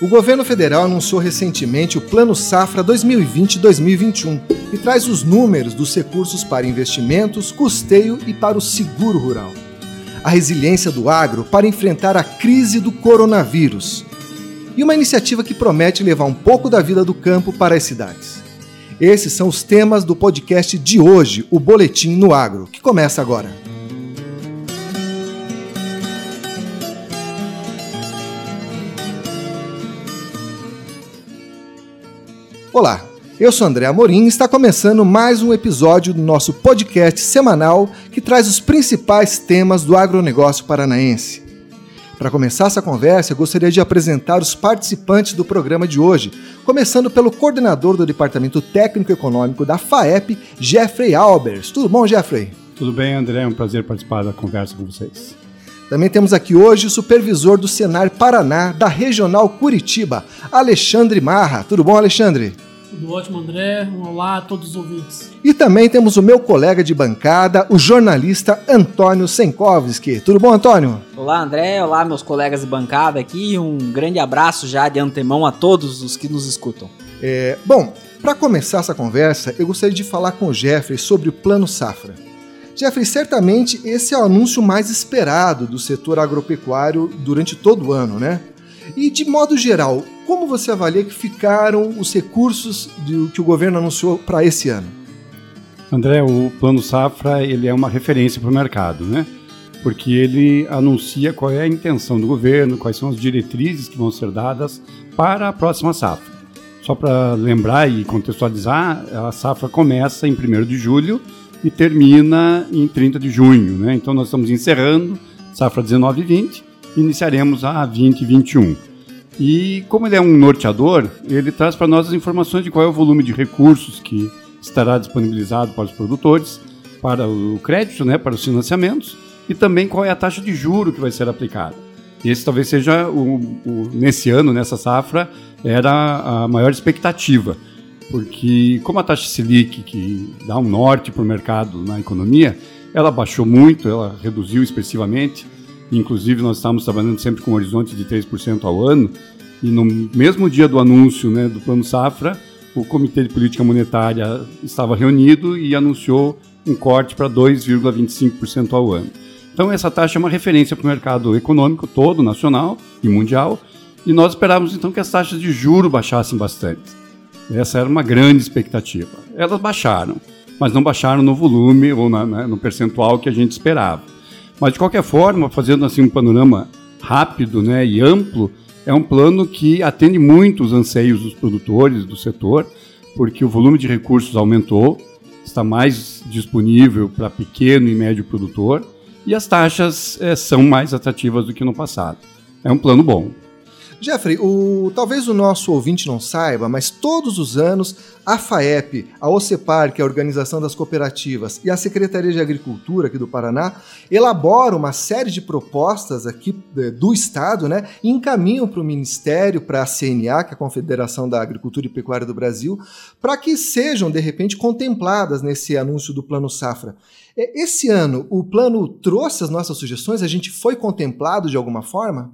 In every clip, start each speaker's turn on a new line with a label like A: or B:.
A: O governo federal anunciou recentemente o Plano Safra 2020-2021 e traz os números dos recursos para investimentos, custeio e para o seguro rural. A resiliência do agro para enfrentar a crise do coronavírus. E uma iniciativa que promete levar um pouco da vida do campo para as cidades. Esses são os temas do podcast de hoje, o Boletim no Agro, que começa agora. Olá, eu sou André Amorim e está começando mais um episódio do nosso podcast semanal que traz os principais temas do agronegócio paranaense. Para começar essa conversa, eu gostaria de apresentar os participantes do programa de hoje, começando pelo coordenador do Departamento Técnico Econômico da FAEP, Jeffrey Albers. Tudo bom, Jeffrey?
B: Tudo bem, André. É um prazer participar da conversa com vocês.
A: Também temos aqui hoje o supervisor do Senar Paraná, da Regional Curitiba, Alexandre Marra. Tudo bom, Alexandre?
C: Tudo ótimo, André. Um olá a todos os ouvintes.
A: E também temos o meu colega de bancada, o jornalista Antônio Senkovski. Tudo bom, Antônio?
D: Olá, André. Olá, meus colegas de bancada aqui. Um grande abraço já de antemão a todos os que nos escutam.
A: É, bom, para começar essa conversa, eu gostaria de falar com o Jeffrey sobre o Plano Safra. Jeffrey, certamente esse é o anúncio mais esperado do setor agropecuário durante todo o ano, né? E de modo geral, como você avalia que ficaram os recursos de, que o governo anunciou para esse ano?
B: André, o Plano Safra ele é uma referência para o mercado, né? Porque ele anuncia qual é a intenção do governo, quais são as diretrizes que vão ser dadas para a próxima safra. Só para lembrar e contextualizar, a safra começa em 1 de julho e termina em 30 de junho, né? Então nós estamos encerrando safra 19 e 20 e iniciaremos a 20 e 21. E como ele é um norteador, ele traz para nós as informações de qual é o volume de recursos que estará disponibilizado para os produtores, para o crédito, né, para os financiamentos, e também qual é a taxa de juro que vai ser aplicada. Esse talvez seja, o, o, nesse ano, nessa safra, era a maior expectativa, porque como a taxa Selic, que dá um norte para o mercado na economia, ela baixou muito, ela reduziu expressivamente, Inclusive, nós estamos trabalhando sempre com um horizonte de 3% ao ano. E no mesmo dia do anúncio né, do Plano Safra, o Comitê de Política Monetária estava reunido e anunciou um corte para 2,25% ao ano. Então, essa taxa é uma referência para o mercado econômico todo, nacional e mundial. E nós esperávamos, então, que as taxas de juro baixassem bastante. Essa era uma grande expectativa. Elas baixaram, mas não baixaram no volume ou na, né, no percentual que a gente esperava. Mas, de qualquer forma, fazendo assim um panorama rápido né, e amplo, é um plano que atende muito os anseios dos produtores do setor, porque o volume de recursos aumentou, está mais disponível para pequeno e médio produtor e as taxas é, são mais atrativas do que no passado. É um plano bom.
A: Jeffrey, o, talvez o nosso ouvinte não saiba, mas todos os anos a FAEP, a OCEPAR, que é a Organização das Cooperativas, e a Secretaria de Agricultura aqui do Paraná elaboram uma série de propostas aqui é, do Estado, né, e encaminham para o Ministério, para a CNA, que é a Confederação da Agricultura e Pecuária do Brasil, para que sejam, de repente, contempladas nesse anúncio do Plano Safra. É, esse ano, o plano trouxe as nossas sugestões? A gente foi contemplado de alguma forma?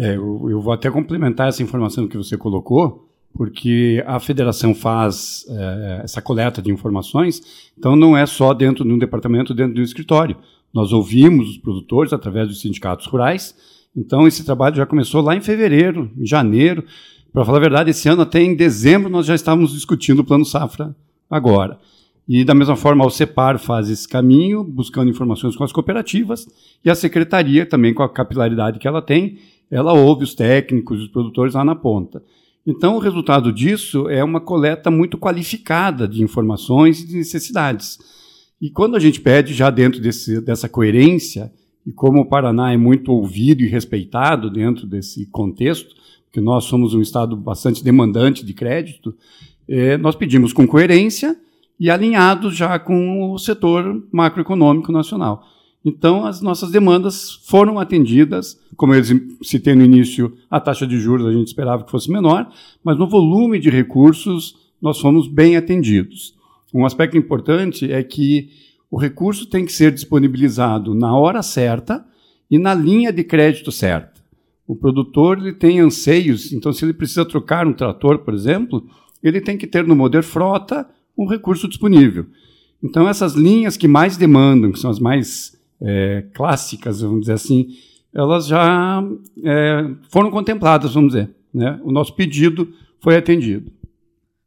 B: É, eu, eu, vou até complementar essa informação que você colocou, porque a federação faz é, essa coleta de informações, então não é só dentro de um departamento, dentro de um escritório. Nós ouvimos os produtores através dos sindicatos rurais, então esse trabalho já começou lá em fevereiro, em janeiro. Para falar a verdade, esse ano, até em dezembro, nós já estávamos discutindo o Plano Safra agora. E da mesma forma, o CEPAR faz esse caminho, buscando informações com as cooperativas, e a secretaria, também com a capilaridade que ela tem, ela ouve os técnicos, os produtores lá na ponta. Então, o resultado disso é uma coleta muito qualificada de informações e de necessidades. E quando a gente pede, já dentro desse, dessa coerência, e como o Paraná é muito ouvido e respeitado dentro desse contexto, porque nós somos um estado bastante demandante de crédito, é, nós pedimos com coerência e alinhados já com o setor macroeconômico nacional. Então, as nossas demandas foram atendidas. Como eu citei no início, a taxa de juros a gente esperava que fosse menor, mas no volume de recursos nós fomos bem atendidos. Um aspecto importante é que o recurso tem que ser disponibilizado na hora certa e na linha de crédito certa. O produtor ele tem anseios, então se ele precisa trocar um trator, por exemplo, ele tem que ter no Moder Frota um recurso disponível. Então essas linhas que mais demandam, que são as mais é, clássicas, vamos dizer assim, elas já é, foram contempladas, vamos dizer. Né? O nosso pedido foi atendido.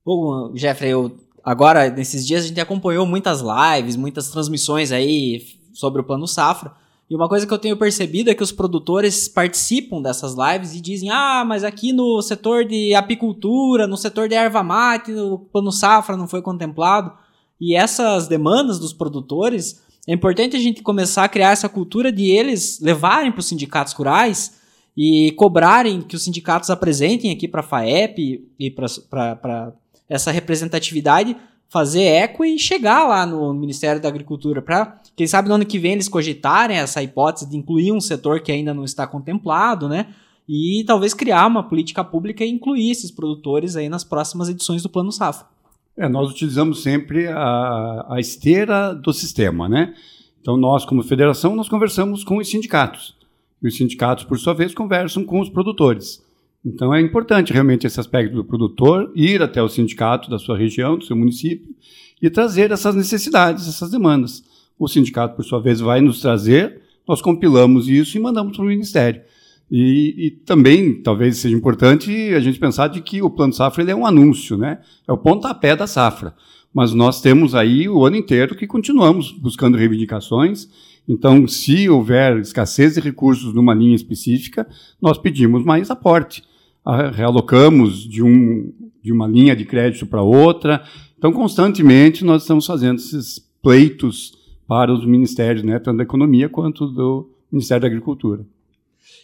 D: Bom, Jeffrey, eu, agora, nesses dias, a gente acompanhou muitas lives, muitas transmissões aí sobre o Plano Safra. E uma coisa que eu tenho percebido é que os produtores participam dessas lives e dizem: ah, mas aqui no setor de apicultura, no setor de erva mate, o Plano Safra não foi contemplado. E essas demandas dos produtores, é importante a gente começar a criar essa cultura de eles levarem para os sindicatos rurais e cobrarem que os sindicatos apresentem aqui para a FAEP e para essa representatividade, fazer eco e chegar lá no Ministério da Agricultura para, quem sabe, no ano que vem eles cogitarem essa hipótese de incluir um setor que ainda não está contemplado, né? E talvez criar uma política pública e incluir esses produtores aí nas próximas edições do Plano Safra.
B: É, nós utilizamos sempre a, a esteira do sistema, né? Então, nós, como federação, nós conversamos com os sindicatos. E os sindicatos, por sua vez, conversam com os produtores. Então é importante realmente esse aspecto do produtor ir até o sindicato da sua região, do seu município, e trazer essas necessidades, essas demandas. O sindicato, por sua vez, vai nos trazer, nós compilamos isso e mandamos para o Ministério. E, e, também, talvez seja importante a gente pensar de que o Plano Safra é um anúncio, né? é o pontapé da safra. Mas nós temos aí o ano inteiro que continuamos buscando reivindicações então, se houver escassez de recursos numa linha específica, nós pedimos mais aporte. Ah, realocamos de, um, de uma linha de crédito para outra. Então, constantemente, nós estamos fazendo esses pleitos para os ministérios, né, tanto da Economia quanto do Ministério da Agricultura.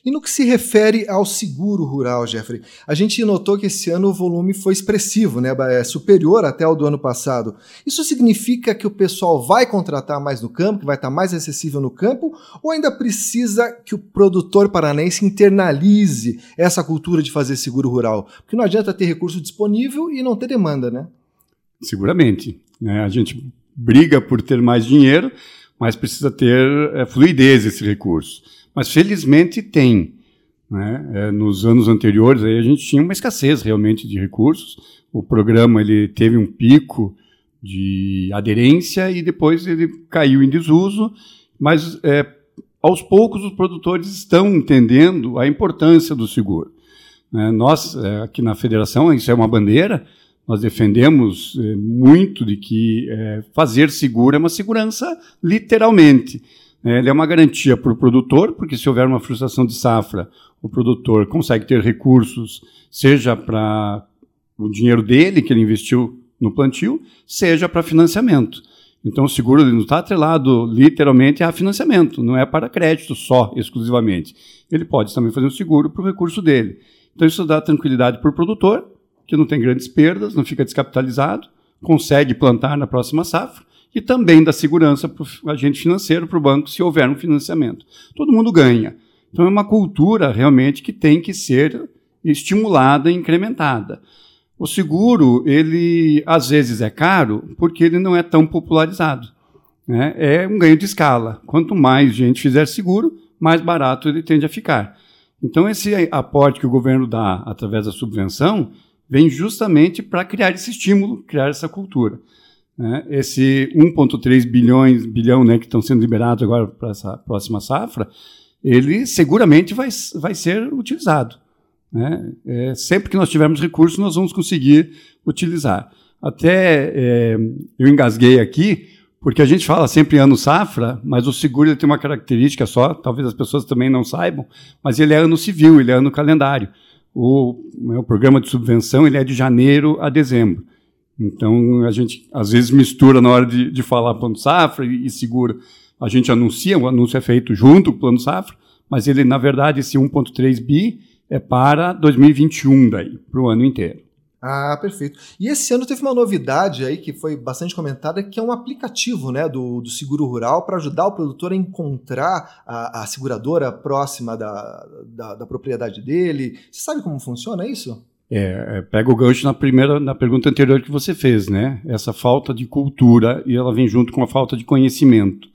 A: E no que se refere ao seguro rural, Jeffrey, a gente notou que esse ano o volume foi expressivo, né? É superior até ao do ano passado. Isso significa que o pessoal vai contratar mais no campo, que vai estar mais acessível no campo, ou ainda precisa que o produtor paranaense internalize essa cultura de fazer seguro rural? Porque não adianta ter recurso disponível e não ter demanda, né?
B: Seguramente. Né? A gente briga por ter mais dinheiro, mas precisa ter é, fluidez esse recurso. Mas felizmente tem. Né? É, nos anos anteriores aí a gente tinha uma escassez realmente de recursos. O programa ele teve um pico de aderência e depois ele caiu em desuso, mas é, aos poucos os produtores estão entendendo a importância do seguro. É, nós, é, aqui na federação, isso é uma bandeira, nós defendemos é, muito de que é, fazer seguro é uma segurança literalmente. É, ele é uma garantia para o produtor, porque se houver uma frustração de safra, o produtor consegue ter recursos, seja para o dinheiro dele que ele investiu no plantio, seja para financiamento. Então o seguro não está atrelado literalmente a financiamento, não é para crédito só, exclusivamente. Ele pode também fazer um seguro para o recurso dele. Então isso dá tranquilidade para o produtor, que não tem grandes perdas, não fica descapitalizado, consegue plantar na próxima safra e também da segurança para o agente financeiro, para o banco, se houver um financiamento. Todo mundo ganha. Então é uma cultura realmente que tem que ser estimulada e incrementada. O seguro, ele às vezes é caro porque ele não é tão popularizado. Né? É um ganho de escala. Quanto mais gente fizer seguro, mais barato ele tende a ficar. Então, esse aporte que o governo dá através da subvenção vem justamente para criar esse estímulo, criar essa cultura. Né? Esse 1,3 bilhões bilhão né, que estão sendo liberados agora para essa próxima safra, ele seguramente vai, vai ser utilizado. Né? É, sempre que nós tivermos recursos, nós vamos conseguir utilizar. Até é, eu engasguei aqui, porque a gente fala sempre ano safra, mas o seguro tem uma característica só, talvez as pessoas também não saibam, mas ele é ano civil, ele é ano calendário. O, né, o programa de subvenção ele é de janeiro a dezembro. Então, a gente às vezes mistura na hora de, de falar plano safra e, e, segura. A gente anuncia, o anúncio é feito junto com o plano safra, mas ele, na verdade, esse 1,3 bi é para 2021, daí, para o ano inteiro.
A: Ah, perfeito. E esse ano teve uma novidade aí que foi bastante comentada, que é um aplicativo né, do, do seguro rural para ajudar o produtor a encontrar a, a seguradora próxima da, da, da propriedade dele. Você sabe como funciona isso?
B: É, é, pega o gancho na primeira, na pergunta anterior que você fez, né? Essa falta de cultura e ela vem junto com a falta de conhecimento.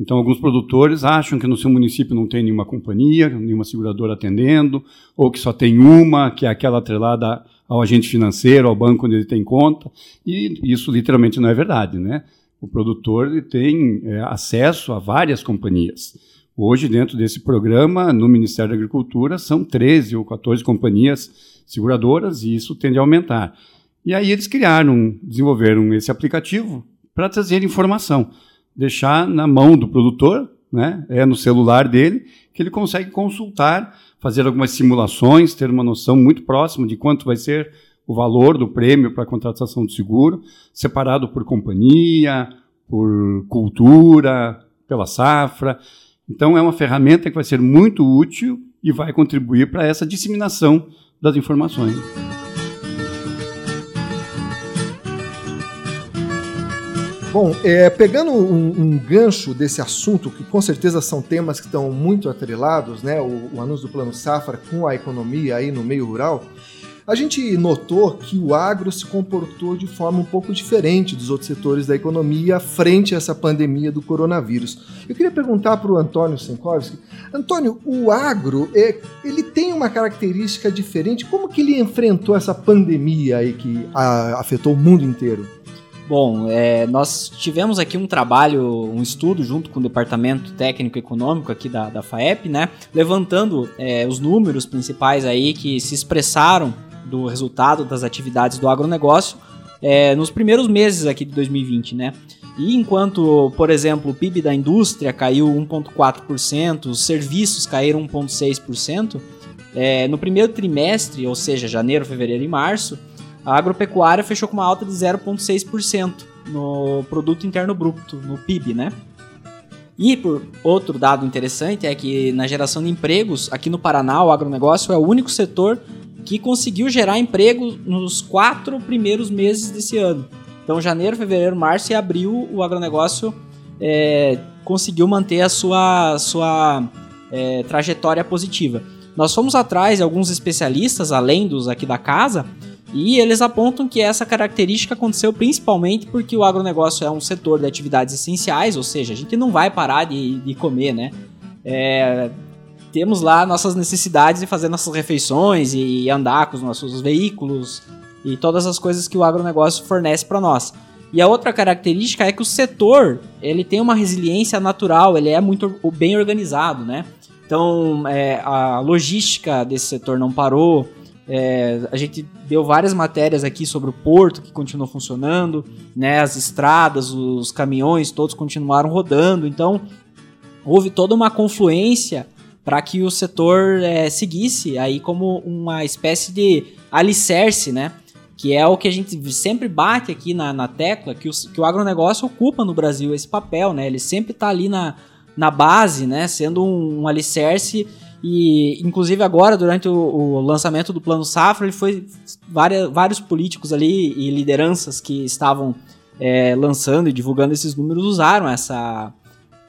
B: Então, alguns produtores acham que no seu município não tem nenhuma companhia, nenhuma seguradora atendendo, ou que só tem uma, que é aquela atrelada ao agente financeiro, ao banco onde ele tem conta, e isso literalmente não é verdade, né? O produtor tem é, acesso a várias companhias. Hoje, dentro desse programa, no Ministério da Agricultura, são 13 ou 14 companhias seguradoras e isso tende a aumentar. E aí eles criaram, desenvolveram esse aplicativo para trazer informação, deixar na mão do produtor, né, é no celular dele, que ele consegue consultar, fazer algumas simulações, ter uma noção muito próxima de quanto vai ser o valor do prêmio para a contratação do seguro, separado por companhia, por cultura, pela safra. Então, é uma ferramenta que vai ser muito útil e vai contribuir para essa disseminação das informações.
A: Bom, é, pegando um, um, gancho desse assunto, que com certeza são temas que estão muito atrelados, né, o, o anúncio do Plano Safra com a economia aí no meio rural, a gente notou que o agro se comportou de forma um pouco diferente dos outros setores da economia frente a essa pandemia do coronavírus. Eu queria perguntar para o Antônio Senkovski, Antônio, o agro é, ele tem uma característica diferente. Como que ele enfrentou essa pandemia aí que a, afetou o mundo inteiro?
D: Bom, é, nós tivemos aqui um trabalho, um estudo junto com o Departamento Técnico Econômico aqui da, da FAEP, né? Levantando é, os números principais aí que se expressaram do resultado das atividades do agronegócio é, nos primeiros meses aqui de 2020, né? E enquanto, por exemplo, o PIB da indústria caiu 1,4%, os serviços caíram 1,6%, é, no primeiro trimestre, ou seja, janeiro, fevereiro e março, a agropecuária fechou com uma alta de 0,6% no produto interno bruto, no PIB, né? E por outro dado interessante é que na geração de empregos, aqui no Paraná, o agronegócio é o único setor que conseguiu gerar emprego nos quatro primeiros meses desse ano. Então, janeiro, fevereiro, março e abril, o agronegócio é, conseguiu manter a sua, sua é, trajetória positiva. Nós fomos atrás de alguns especialistas, além dos aqui da casa, e eles apontam que essa característica aconteceu principalmente porque o agronegócio é um setor de atividades essenciais, ou seja, a gente não vai parar de, de comer, né? É, temos lá nossas necessidades de fazer nossas refeições e andar com os nossos veículos e todas as coisas que o agronegócio fornece para nós. E a outra característica é que o setor ele tem uma resiliência natural, ele é muito bem organizado, né? Então é, a logística desse setor não parou, é, a gente deu várias matérias aqui sobre o porto que continuou funcionando, né? As estradas, os caminhões, todos continuaram rodando. Então houve toda uma confluência para que o setor é, seguisse aí como uma espécie de alicerce, né? Que é o que a gente sempre bate aqui na, na tecla, que o, que o agronegócio ocupa no Brasil esse papel, né? Ele sempre está ali na, na base, né? Sendo um, um alicerce e, inclusive, agora, durante o, o, lançamento do Plano Safra, ele foi. Várias, vários políticos ali e lideranças que estavam é, lançando e divulgando esses números usaram essa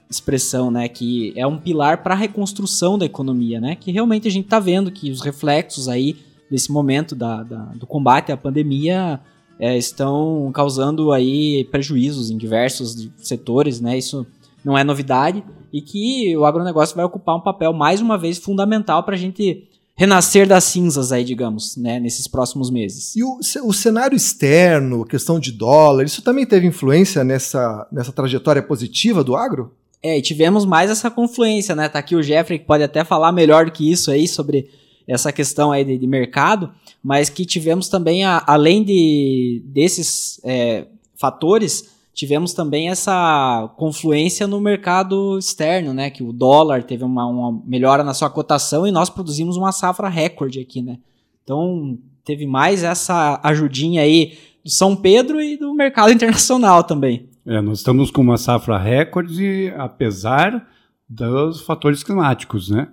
D: expressão, né? Que é um pilar para a reconstrução da economia, né? Que realmente a gente está vendo que os reflexos aí desse momento da, da do combate à pandemia é, estão causando aí prejuízos em diversos setores, né? Isso não é novidade e que o agronegócio vai ocupar um papel mais uma vez fundamental para a gente renascer das cinzas aí, digamos, né, nesses próximos meses.
A: E o, o cenário externo, questão de dólar, isso também teve influência nessa, nessa trajetória positiva do agro?
D: É, e tivemos mais essa confluência, né? Tá aqui o Jeffrey que pode até falar melhor do que isso aí sobre essa questão aí de, de mercado, mas que tivemos também, a, além de, desses é, fatores, tivemos também essa confluência no mercado externo, né? Que o dólar teve uma, uma melhora na sua cotação e nós produzimos uma safra recorde aqui, né? Então teve mais essa ajudinha aí do São Pedro e do mercado internacional também.
B: É, nós estamos com uma safra recorde, apesar dos fatores climáticos, né?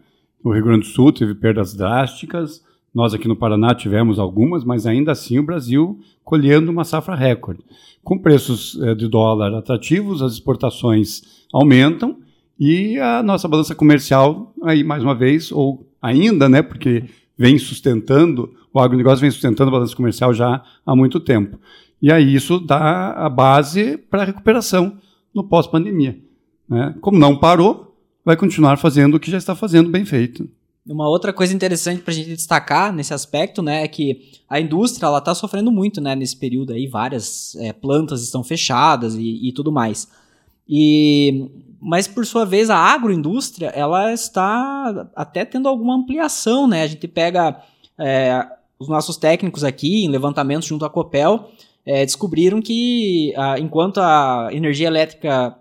B: O Rio Grande do Sul teve perdas drásticas, nós aqui no Paraná tivemos algumas, mas ainda assim o Brasil colhendo uma safra recorde. Com preços eh, de dólar atrativos, as exportações aumentam e a nossa balança comercial, aí mais uma vez, ou ainda, né, porque vem sustentando, o agronegócio vem sustentando a balança comercial já há muito tempo. E aí isso dá a base para a recuperação no pós-pandemia. Né? Como não parou, vai continuar fazendo o que já está fazendo bem feito.
D: Uma outra coisa interessante para a gente destacar nesse aspecto, né, é que a indústria ela está sofrendo muito, né, nesse período aí, várias é, plantas estão fechadas e, e, tudo mais. E mas por sua vez a agroindústria ela está até tendo alguma ampliação, né? A gente pega é, os nossos técnicos aqui em levantamentos junto à Copel é, descobriram que a, enquanto a energia elétrica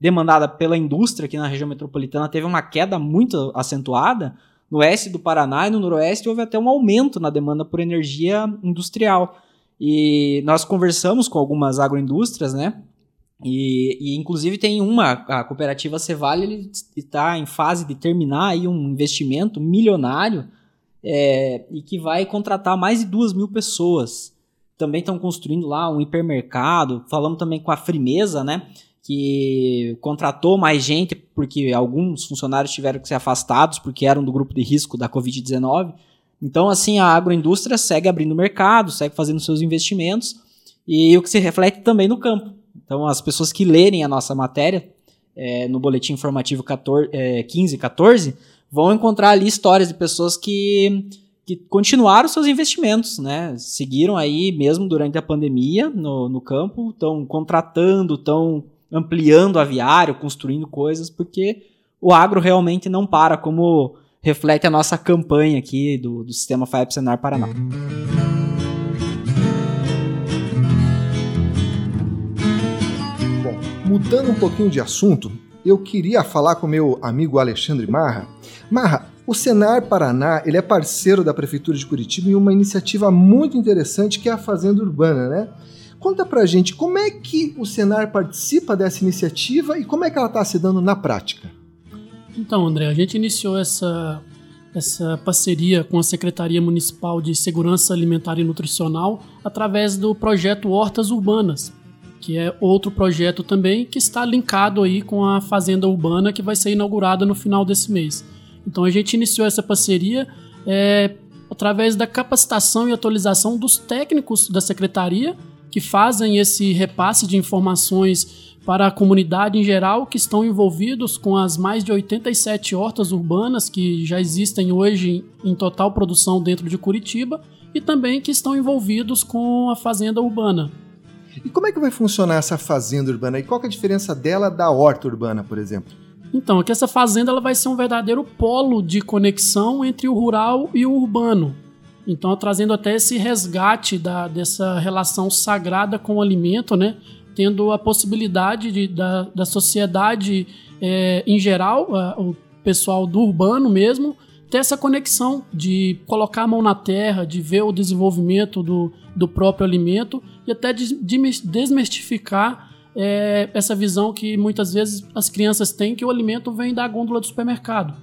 D: demandada pela indústria aqui na região metropolitana teve uma queda muito acentuada, no oeste do Paraná e no noroeste houve até um aumento na demanda por energia industrial. E nós conversamos com algumas agroindústrias, né? E, e, inclusive tem uma, a cooperativa Cevale, está em fase de terminar aí um investimento milionário é, e que vai contratar mais de duas mil pessoas. Também estão construindo lá um hipermercado. Falamos também com a Frimeza, né? Que contratou mais gente porque alguns funcionários tiveram que ser afastados porque eram do grupo de risco da Covid-19. Então, assim, a agroindústria segue abrindo mercado, segue fazendo seus investimentos e o que se reflete também no campo então, as pessoas que lerem a nossa matéria é, no boletim informativo 14, é, 15 14 vão encontrar ali histórias de pessoas que, que continuaram seus investimentos, né? Seguiram aí mesmo durante a pandemia no, no campo, estão contratando, estão ampliando aviário, construindo coisas, porque o agro realmente não para, como reflete a nossa campanha aqui do, do Sistema FAEP Senar Paraná.
A: Mudando um pouquinho de assunto, eu queria falar com meu amigo Alexandre Marra. Marra, o Senar Paraná ele é parceiro da Prefeitura de Curitiba em uma iniciativa muito interessante que é a Fazenda Urbana, né? Conta pra gente como é que o Senar participa dessa iniciativa e como é que ela está se dando na prática.
C: Então, André, a gente iniciou essa, essa parceria com a Secretaria Municipal de Segurança Alimentar e Nutricional através do projeto Hortas Urbanas, que é outro projeto também que está linkado aí com a Fazenda Urbana que vai ser inaugurada no final desse mês. Então a gente iniciou essa parceria é, através da capacitação e atualização dos técnicos da secretaria que fazem esse repasse de informações para a comunidade em geral que estão envolvidos com as mais de 87 hortas urbanas que já existem hoje em total produção dentro de Curitiba e também que estão envolvidos com a fazenda urbana.
A: E como é que vai funcionar essa fazenda urbana? E qual é a diferença dela da horta urbana, por exemplo?
C: Então, é que essa fazenda ela vai ser um verdadeiro polo de conexão entre o rural e o urbano. Então, trazendo até esse resgate da, dessa relação sagrada com o alimento, né? tendo a possibilidade de, da, da sociedade é, em geral, a, o pessoal do urbano mesmo, ter essa conexão de colocar a mão na terra, de ver o desenvolvimento do, do próprio alimento e até de, de desmistificar é, essa visão que muitas vezes as crianças têm que o alimento vem da gôndola do supermercado.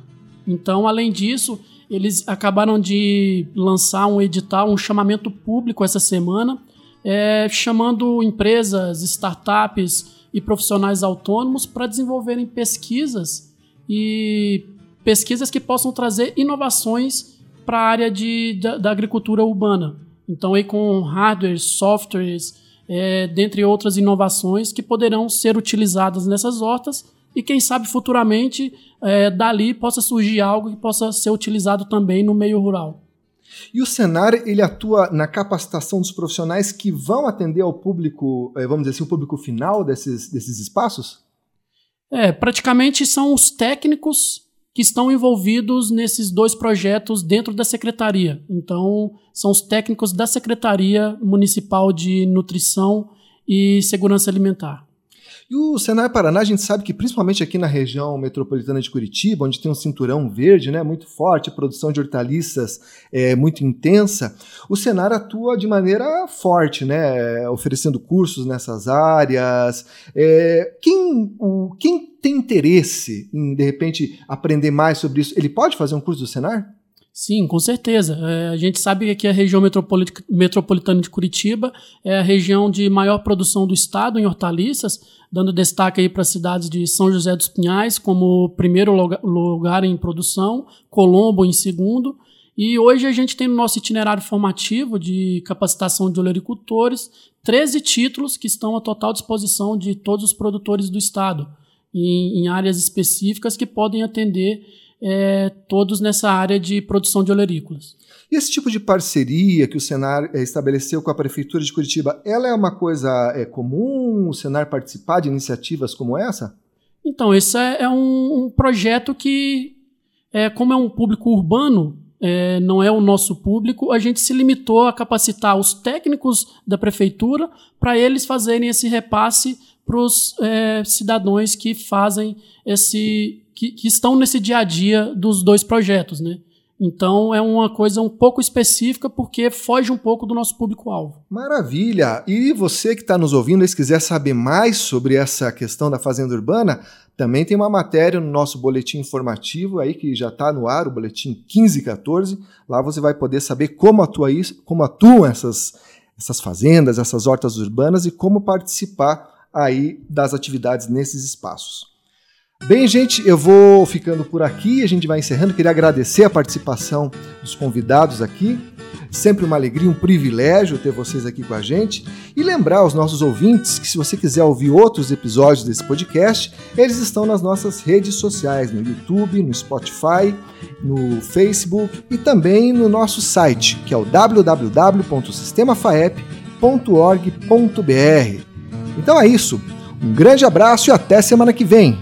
C: Então, além disso, eles acabaram de lançar um edital, um chamamento público essa semana, é, chamando empresas, startups e profissionais autônomos para desenvolverem pesquisas e pesquisas que possam trazer inovações para a área de, da, da, agricultura urbana. Então, aí com hardware, softwares, é, dentre outras inovações que poderão ser utilizadas nessas hortas e quem sabe futuramente é, dali possa surgir algo que possa ser utilizado também no meio rural.
A: E o Senar ele atua na capacitação dos profissionais que vão atender ao público, é, vamos dizer assim, o público final desses, desses espaços?
C: É, praticamente são os técnicos que estão envolvidos nesses dois projetos dentro da secretaria. Então, são os técnicos da Secretaria Municipal de Nutrição e Segurança Alimentar.
A: E o Senar Paraná, a gente sabe que principalmente aqui na região metropolitana de Curitiba, onde tem um cinturão verde né, muito forte, produção de hortaliças é muito intensa, o Senar atua de maneira forte, né, oferecendo cursos nessas áreas. É, quem, o, quem tem interesse em, de repente, aprender mais sobre isso, ele pode fazer um curso do Senar?
C: Sim, com certeza. É, a gente sabe que a região metropolitana de Curitiba é a região de maior produção do estado em hortaliças, dando destaque aí para as cidades de São José dos Pinhais como primeiro lugar em produção, Colombo em segundo. E hoje a gente tem no nosso itinerário formativo de capacitação de olericultores 13 títulos que estão à total disposição de todos os produtores do estado. Em, em áreas específicas que podem atender é, todos nessa área de produção de olerícolas.
A: E esse tipo de parceria que o Senar é, estabeleceu com a Prefeitura de Curitiba, ela é uma coisa é, comum, o Senar participar de iniciativas como essa?
C: Então, esse é, é um, um, projeto que, é, como é um público urbano, não é o nosso público, a gente se limitou a capacitar os técnicos da prefeitura para eles fazerem esse repasse para os é, cidadãos que fazem esse. Que, que, estão nesse dia a dia dos dois projetos, né? Então é uma coisa um pouco específica porque foge um pouco do nosso público-alvo.
A: Maravilha! E você que está nos ouvindo, se quiser saber mais sobre essa questão da fazenda urbana, também tem uma matéria no nosso boletim informativo aí que já está no ar, o boletim 1514. Lá você vai poder saber como, atua isso, como atuam essas, essas fazendas, essas hortas urbanas e como participar aí das atividades nesses espaços. Bem, gente, eu vou ficando por aqui, a gente vai encerrando. Queria agradecer a participação dos convidados aqui. Sempre uma alegria, um privilégio ter vocês aqui com a gente. E lembrar aos nossos ouvintes que, se você quiser ouvir outros episódios desse podcast, eles estão nas nossas redes sociais, no YouTube, no Spotify, no Facebook e também no nosso site, que é o www.sistemafaep.org.br. Então é isso. Um grande abraço e até semana que vem.